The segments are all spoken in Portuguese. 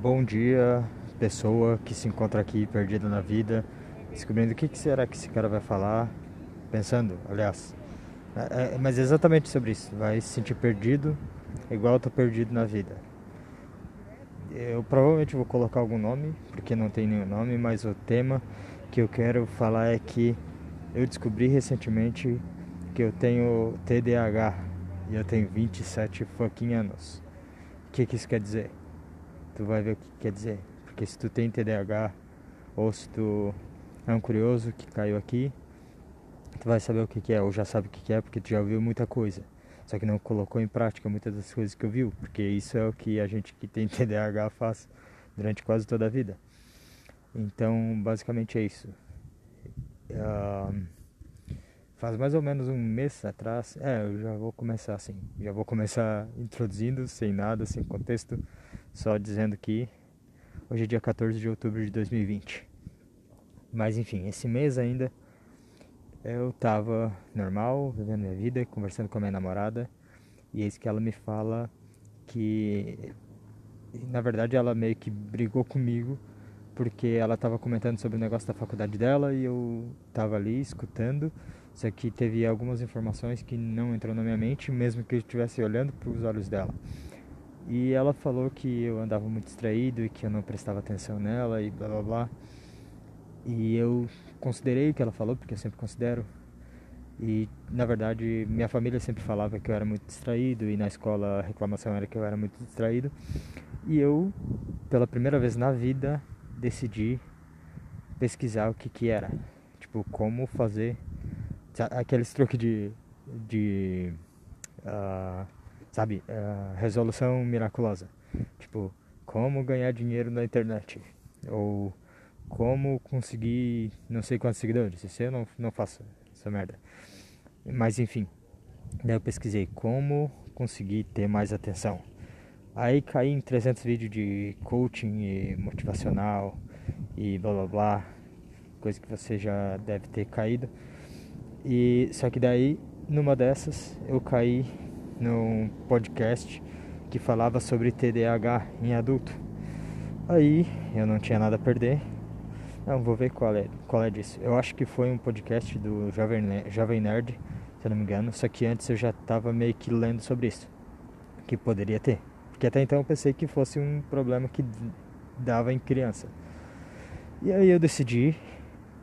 Bom dia, pessoa que se encontra aqui perdida na vida, descobrindo o que, será que esse cara vai falar, pensando, aliás. É, é, mas é exatamente sobre isso, vai se sentir perdido, igual eu tô perdido na vida. Eu provavelmente vou colocar algum nome, porque não tem nenhum nome, mas o tema que eu quero falar é que eu descobri recentemente que eu tenho TDAH e eu tenho 27 fucking anos. O que, que isso quer dizer? Tu vai ver o que quer dizer. Porque se tu tem TDAH ou se tu é um curioso que caiu aqui, tu vai saber o que, que é, ou já sabe o que, que é, porque tu já ouviu muita coisa. Só que não colocou em prática muitas das coisas que eu viu, porque isso é o que a gente que tem TDAH faz durante quase toda a vida. Então, basicamente é isso. Uh, faz mais ou menos um mês atrás, é, eu já vou começar assim, já vou começar introduzindo, sem nada, sem contexto, só dizendo que hoje é dia 14 de outubro de 2020. Mas enfim, esse mês ainda eu tava normal, vivendo minha vida, conversando com a minha namorada, e eis que ela me fala que na verdade ela meio que brigou comigo porque ela estava comentando sobre o negócio da faculdade dela e eu estava ali escutando, só que teve algumas informações que não entrou na minha mente, mesmo que eu estivesse olhando para os olhos dela. E ela falou que eu andava muito distraído e que eu não prestava atenção nela e blá blá blá. E eu considerei o que ela falou, porque eu sempre considero. E na verdade, minha família sempre falava que eu era muito distraído e na escola a reclamação era que eu era muito distraído. E eu, pela primeira vez na vida, decidi pesquisar o que que era. Tipo, como fazer aqueles truques de, de uh, sabe, uh, resolução miraculosa. Tipo, como ganhar dinheiro na internet. Ou como conseguir não sei quantos seguidores. Isso eu não, não faço essa merda. Mas enfim, daí eu pesquisei como conseguir ter mais atenção. Aí caí em 300 vídeos de coaching e motivacional e blá blá blá, coisa que você já deve ter caído. E só que daí, numa dessas, eu caí num podcast que falava sobre TDAH em adulto. Aí eu não tinha nada a perder. Não, vou ver qual é, qual é disso. Eu acho que foi um podcast do Jovem, Jovem Nerd, se eu não me engano. Só que antes eu já estava meio que lendo sobre isso. Que poderia ter. Porque até então eu pensei que fosse um problema que dava em criança. E aí eu decidi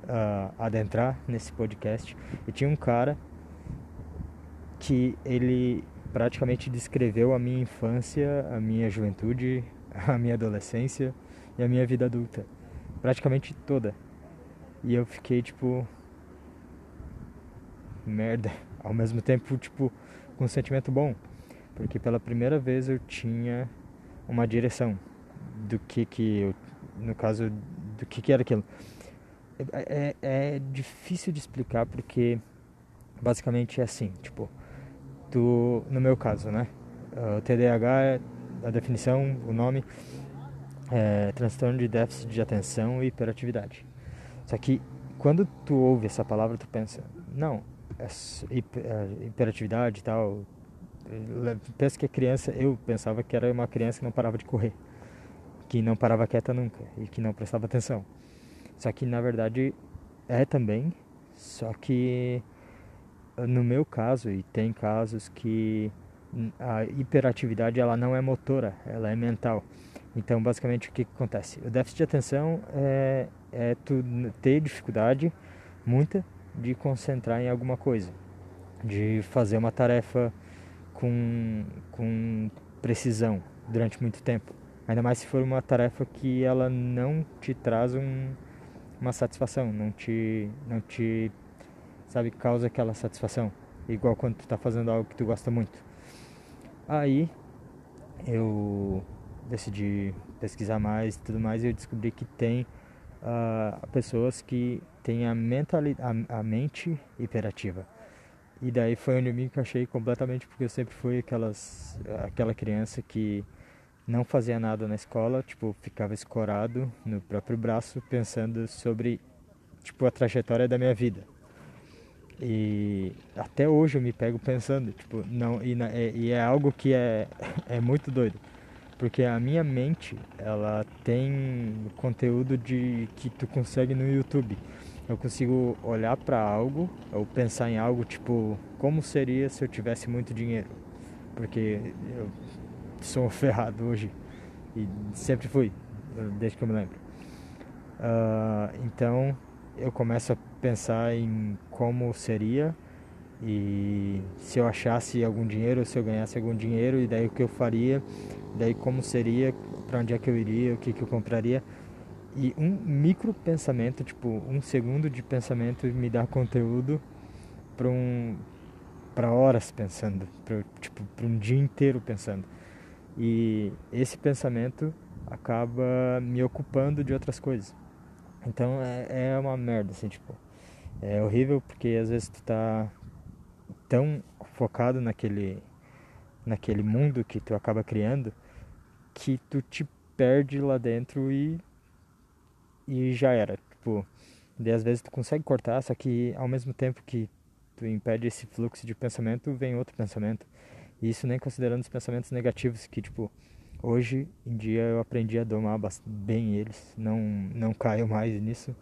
uh, adentrar nesse podcast e tinha um cara que ele praticamente descreveu a minha infância, a minha juventude, a minha adolescência e a minha vida adulta. Praticamente toda. E eu fiquei tipo. Merda. Ao mesmo tempo, tipo, com um sentimento bom porque pela primeira vez eu tinha uma direção do que que eu, no caso do que que era aquilo. É, é, é difícil de explicar porque basicamente é assim, tipo, tu, no meu caso, né? O TDAH, é a definição, o nome é transtorno de déficit de atenção e hiperatividade. Só que quando tu ouve essa palavra, tu pensa, não, é, é hiperatividade e tal, penso que a criança, eu pensava que era uma criança que não parava de correr, que não parava quieta nunca e que não prestava atenção. Só que na verdade é também, só que no meu caso e tem casos que a hiperatividade ela não é motora, ela é mental. Então basicamente o que, que acontece? O déficit de atenção é, é tu ter dificuldade muita de concentrar em alguma coisa, de fazer uma tarefa com, com precisão durante muito tempo. Ainda mais se for uma tarefa que ela não te traz um, uma satisfação, não te, não te, sabe, causa aquela satisfação. Igual quando tu está fazendo algo que tu gosta muito. Aí eu decidi pesquisar mais e tudo mais e eu descobri que tem uh, pessoas que têm a, mentalidade, a, a mente hiperativa. E daí foi um inimigo que eu achei completamente porque eu sempre fui aquelas aquela criança que não fazia nada na escola, tipo, ficava escorado no próprio braço pensando sobre tipo a trajetória da minha vida. E até hoje eu me pego pensando, tipo, não e, é, e é algo que é é muito doido. Porque a minha mente, ela tem conteúdo de que tu consegue no YouTube. Eu consigo olhar para algo ou pensar em algo tipo como seria se eu tivesse muito dinheiro. Porque eu sou ferrado hoje e sempre fui, desde que eu me lembro. Uh, então eu começo a pensar em como seria e se eu achasse algum dinheiro, se eu ganhasse algum dinheiro, e daí o que eu faria, daí como seria, para onde é que eu iria, o que, que eu compraria. E um micro pensamento, tipo, um segundo de pensamento me dá conteúdo para um para horas pensando, pra, tipo, para um dia inteiro pensando. E esse pensamento acaba me ocupando de outras coisas. Então é, é uma merda, assim, tipo. É horrível porque às vezes tu tá tão focado naquele naquele mundo que tu acaba criando que tu te perde lá dentro e e já era tipo daí às vezes tu consegue cortar só que ao mesmo tempo que tu impede esse fluxo de pensamento vem outro pensamento e isso nem considerando os pensamentos negativos que tipo hoje em dia eu aprendi a domar bem eles não não caio mais nisso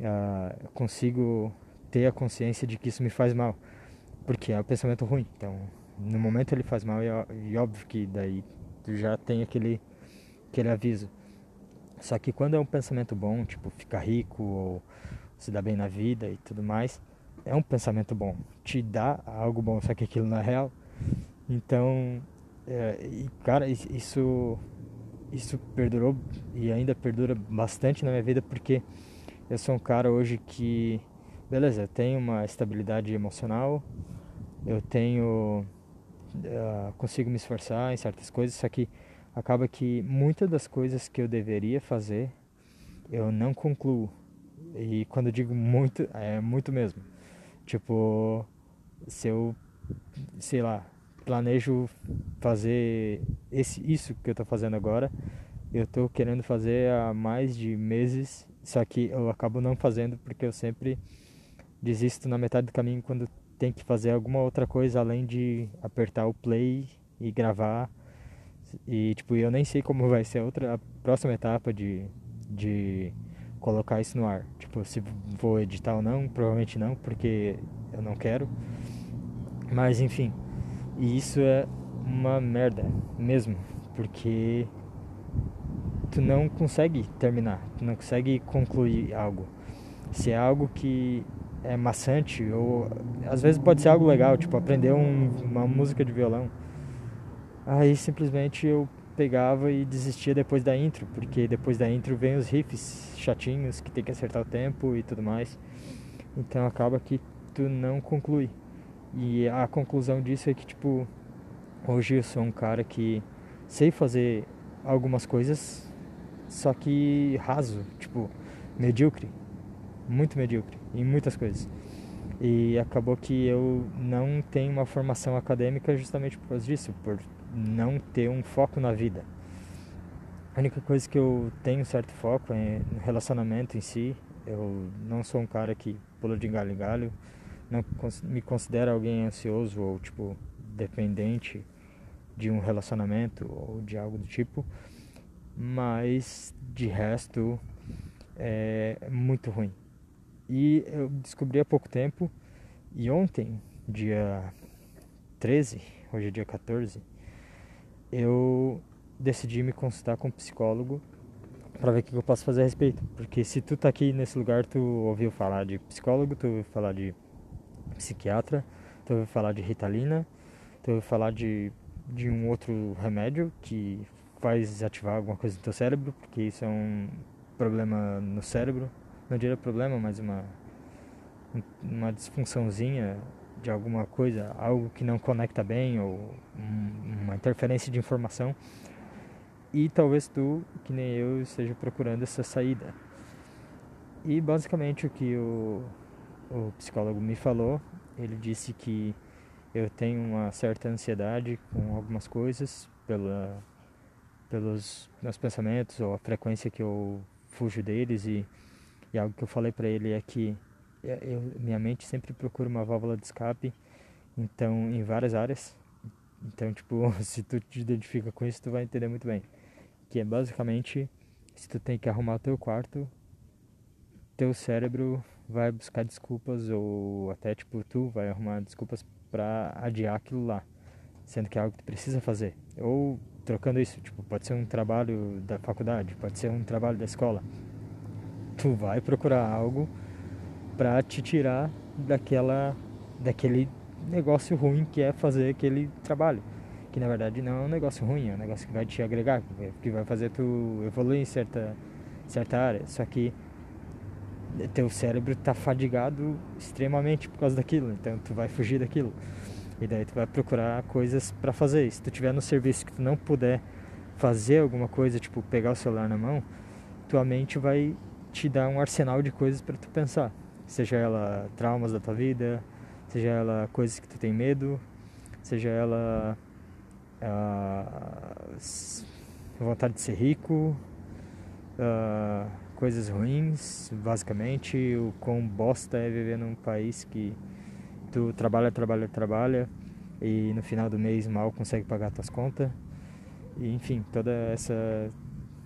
uh, consigo ter a consciência de que isso me faz mal porque é um pensamento ruim. Então, no momento ele faz mal e, e óbvio que daí já tem aquele, aquele aviso. Só que quando é um pensamento bom, tipo ficar rico ou se dar bem na vida e tudo mais, é um pensamento bom. Te dá algo bom, só que aquilo não é real. Então, é, e, cara, isso isso perdurou e ainda perdura bastante na minha vida porque eu sou um cara hoje que beleza, eu tenho uma estabilidade emocional, eu tenho uh, consigo me esforçar em certas coisas, só que acaba que muitas das coisas que eu deveria fazer eu não concluo. E quando eu digo muito, é muito mesmo. Tipo, se eu, sei lá, planejo fazer esse, isso que eu estou fazendo agora, eu estou querendo fazer há mais de meses, só que eu acabo não fazendo porque eu sempre desisto na metade do caminho quando tem que fazer alguma outra coisa além de apertar o play e gravar. E tipo, eu nem sei como vai ser a outra a próxima etapa de de colocar isso no ar. Tipo, se vou editar ou não, provavelmente não, porque eu não quero. Mas enfim, e isso é uma merda mesmo, porque tu não consegue terminar, tu não consegue concluir algo. Se é algo que é maçante ou às vezes pode ser algo legal, tipo aprender um, uma música de violão. Aí simplesmente eu pegava e desistia depois da intro, porque depois da intro vem os riffs chatinhos que tem que acertar o tempo e tudo mais. Então acaba que tu não conclui. E a conclusão disso é que tipo hoje eu sou um cara que sei fazer algumas coisas, só que raso, tipo medíocre, muito medíocre em muitas coisas. E acabou que eu não tenho uma formação acadêmica justamente por causa disso, por não ter um foco na vida. A única coisa que eu tenho certo foco é no relacionamento em si. Eu não sou um cara que pula de galho em galho, não me considero alguém ansioso ou tipo dependente de um relacionamento ou de algo do tipo, mas de resto é muito ruim. E eu descobri há pouco tempo, e ontem, dia 13, hoje é dia 14, eu decidi me consultar com um psicólogo para ver o que eu posso fazer a respeito. Porque se tu tá aqui nesse lugar, tu ouviu falar de psicólogo, tu ouviu falar de psiquiatra, tu ouviu falar de ritalina, tu ouviu falar de, de um outro remédio que faz ativar alguma coisa no teu cérebro, porque isso é um problema no cérebro, não diria problema, mas uma, uma disfunçãozinha de alguma coisa, algo que não conecta bem ou uma interferência de informação. E talvez tu, que nem eu, esteja procurando essa saída. E basicamente o que o, o psicólogo me falou, ele disse que eu tenho uma certa ansiedade com algumas coisas pela, pelos meus pensamentos ou a frequência que eu fujo deles e e algo que eu falei para ele é que é, eu, minha mente sempre procura uma válvula de escape, então em várias áreas, Então, tipo, se tu te identifica com isso, tu vai entender muito bem. Que é basicamente, se tu tem que arrumar o teu quarto, teu cérebro vai buscar desculpas ou até tipo tu vai arrumar desculpas para adiar aquilo lá, sendo que é algo que tu precisa fazer. Ou trocando isso, tipo, pode ser um trabalho da faculdade, pode ser um trabalho da escola. Tu vai procurar algo para te tirar daquela daquele negócio ruim que é fazer aquele trabalho. Que na verdade não é um negócio ruim, é um negócio que vai te agregar, que vai fazer tu evoluir em certa, certa área. Só que teu cérebro está fadigado extremamente por causa daquilo, então tu vai fugir daquilo. E daí tu vai procurar coisas para fazer. Se tu tiver no serviço que tu não puder fazer alguma coisa, tipo pegar o celular na mão, tua mente vai te dar um arsenal de coisas para tu pensar. Seja ela traumas da tua vida, seja ela coisas que tu tem medo, seja ela uh, vontade de ser rico, uh, coisas ruins, basicamente, o quão bosta é viver num país que tu trabalha, trabalha, trabalha e no final do mês mal consegue pagar tuas contas. E, enfim, toda essa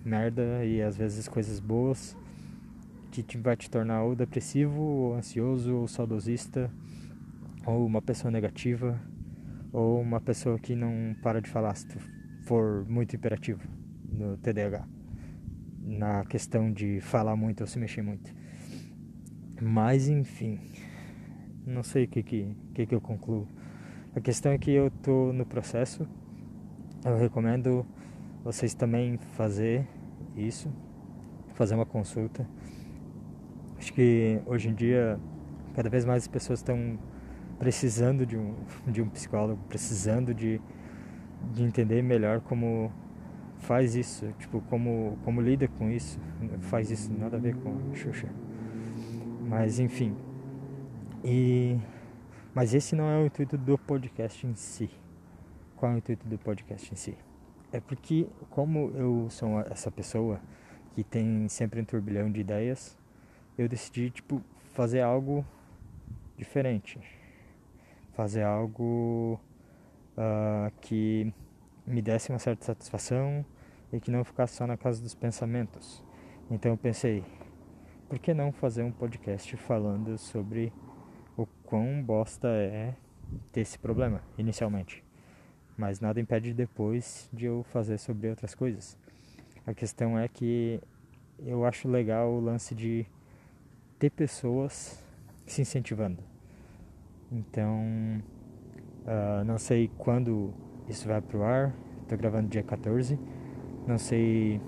merda e às vezes coisas boas que te, vai te tornar ou depressivo, ou ansioso, ou saudosista, ou uma pessoa negativa, ou uma pessoa que não para de falar se tu for muito imperativo no TDAH na questão de falar muito ou se mexer muito. Mas enfim, não sei o que, que, que, que eu concluo. A questão é que eu estou no processo. Eu recomendo vocês também fazer isso, fazer uma consulta. Acho que hoje em dia cada vez mais as pessoas estão precisando de um, de um psicólogo, precisando de, de entender melhor como faz isso, tipo, como, como lida com isso, faz isso, nada a ver com Xuxa. Mas enfim. E mas esse não é o intuito do podcast em si. Qual é o intuito do podcast em si? É porque como eu sou essa pessoa que tem sempre um turbilhão de ideias, eu decidi tipo fazer algo diferente, fazer algo uh, que me desse uma certa satisfação e que não ficasse só na casa dos pensamentos. Então eu pensei, por que não fazer um podcast falando sobre o quão bosta é ter esse problema, inicialmente. Mas nada impede depois de eu fazer sobre outras coisas. A questão é que eu acho legal o lance de ter pessoas se incentivando. Então, uh, não sei quando isso vai pro ar. Estou gravando dia 14. Não sei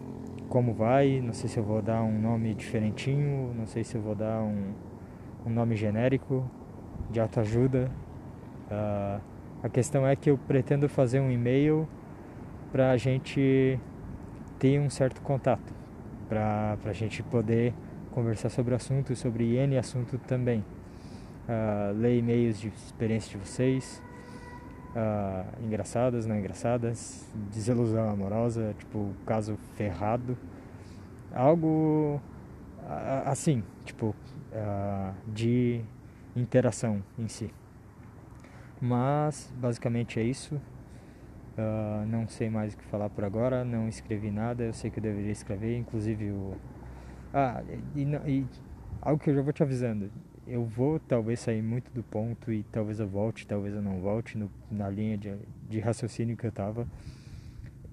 como vai, não sei se eu vou dar um nome diferentinho, não sei se eu vou dar um, um nome genérico de autoajuda. Uh, a questão é que eu pretendo fazer um e-mail para a gente ter um certo contato, para a gente poder conversar sobre o assunto sobre N assunto também. Uh, ler e-mails de experiência de vocês, uh, engraçadas, não engraçadas, desilusão amorosa, tipo, caso ferrado. Algo uh, assim, tipo, uh, de interação em si. Mas, basicamente é isso. não sei mais o que falar por agora, não escrevi nada, eu sei que eu deveria escrever, inclusive o. Ah, e, e algo que eu já vou te avisando eu vou talvez sair muito do ponto e talvez eu volte, talvez eu não volte no, na linha de, de raciocínio que eu estava.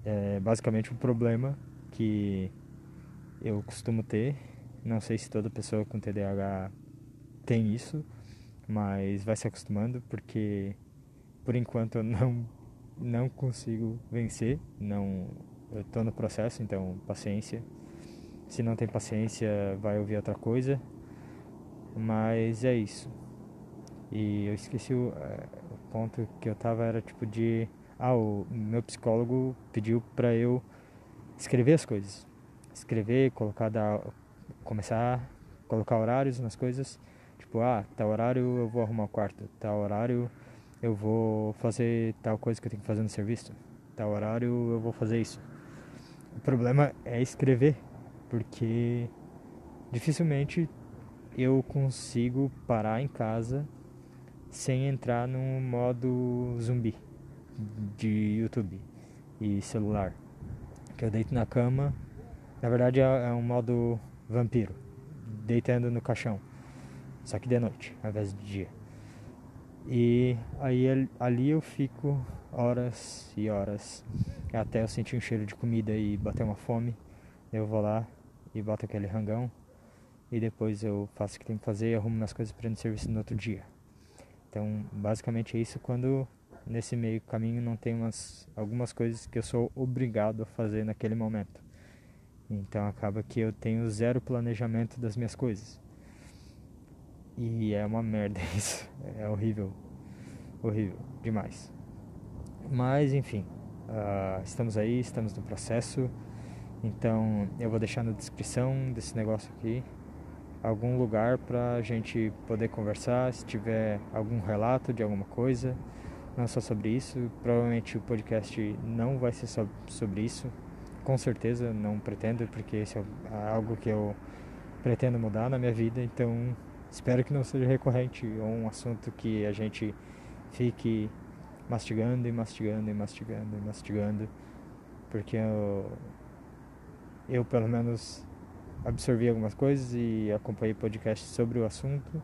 É basicamente um problema que eu costumo ter. Não sei se toda pessoa com TDAH tem isso, mas vai se acostumando porque por enquanto eu não não consigo vencer, não eu estou no processo, então paciência. Se não tem paciência, vai ouvir outra coisa mas é isso. E eu esqueci o, é, o ponto que eu tava era tipo de. Ah, o meu psicólogo pediu pra eu escrever as coisas. Escrever, colocar da. começar, colocar horários nas coisas. Tipo, ah, tal horário eu vou arrumar o quarto, tal horário eu vou fazer tal coisa que eu tenho que fazer no serviço, tal horário eu vou fazer isso. O problema é escrever, porque dificilmente eu consigo parar em casa sem entrar no modo zumbi. de YouTube e celular. Que eu deito na cama, na verdade é, é um modo vampiro, deitando no caixão, só que de noite, ao invés de dia. E aí ali eu fico horas e horas até eu sentir um cheiro de comida e bater uma fome. Eu vou lá e boto aquele rangão e depois eu faço o que tem que fazer e arrumo minhas coisas para ir no serviço no outro dia. Então, basicamente é isso quando nesse meio caminho não tem umas, algumas coisas que eu sou obrigado a fazer naquele momento. Então acaba que eu tenho zero planejamento das minhas coisas. E é uma merda isso. É horrível. Horrível. Demais. Mas enfim. Uh, estamos aí, estamos no processo. Então eu vou deixar na descrição desse negócio aqui algum lugar para a gente poder conversar. Se tiver algum relato de alguma coisa, não só sobre isso. Provavelmente o podcast não vai ser só sobre isso. Com certeza não pretendo, porque esse é algo que eu pretendo mudar na minha vida. Então espero que não seja recorrente ou um assunto que a gente fique mastigando e mastigando e mastigando e mastigando, porque eu, eu pelo menos absorvi algumas coisas e acompanhei podcasts sobre o assunto.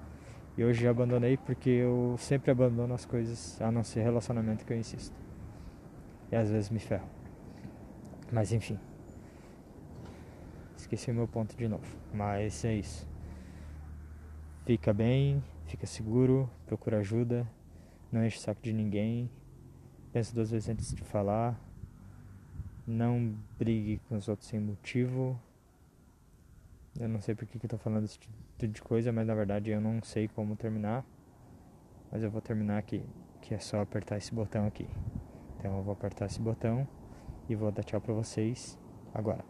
E hoje já abandonei porque eu sempre abandono as coisas, a não ser relacionamento que eu insisto. E às vezes me ferro. Mas enfim. Esqueci o meu ponto de novo. Mas é isso. Fica bem, fica seguro, procura ajuda, não enche o saco de ninguém. Pensa duas vezes antes de falar. Não brigue com os outros sem motivo. Eu não sei porque que eu tô falando esse tipo de coisa, mas na verdade eu não sei como terminar. Mas eu vou terminar aqui, que é só apertar esse botão aqui. Então eu vou apertar esse botão e vou dar tchau pra vocês agora.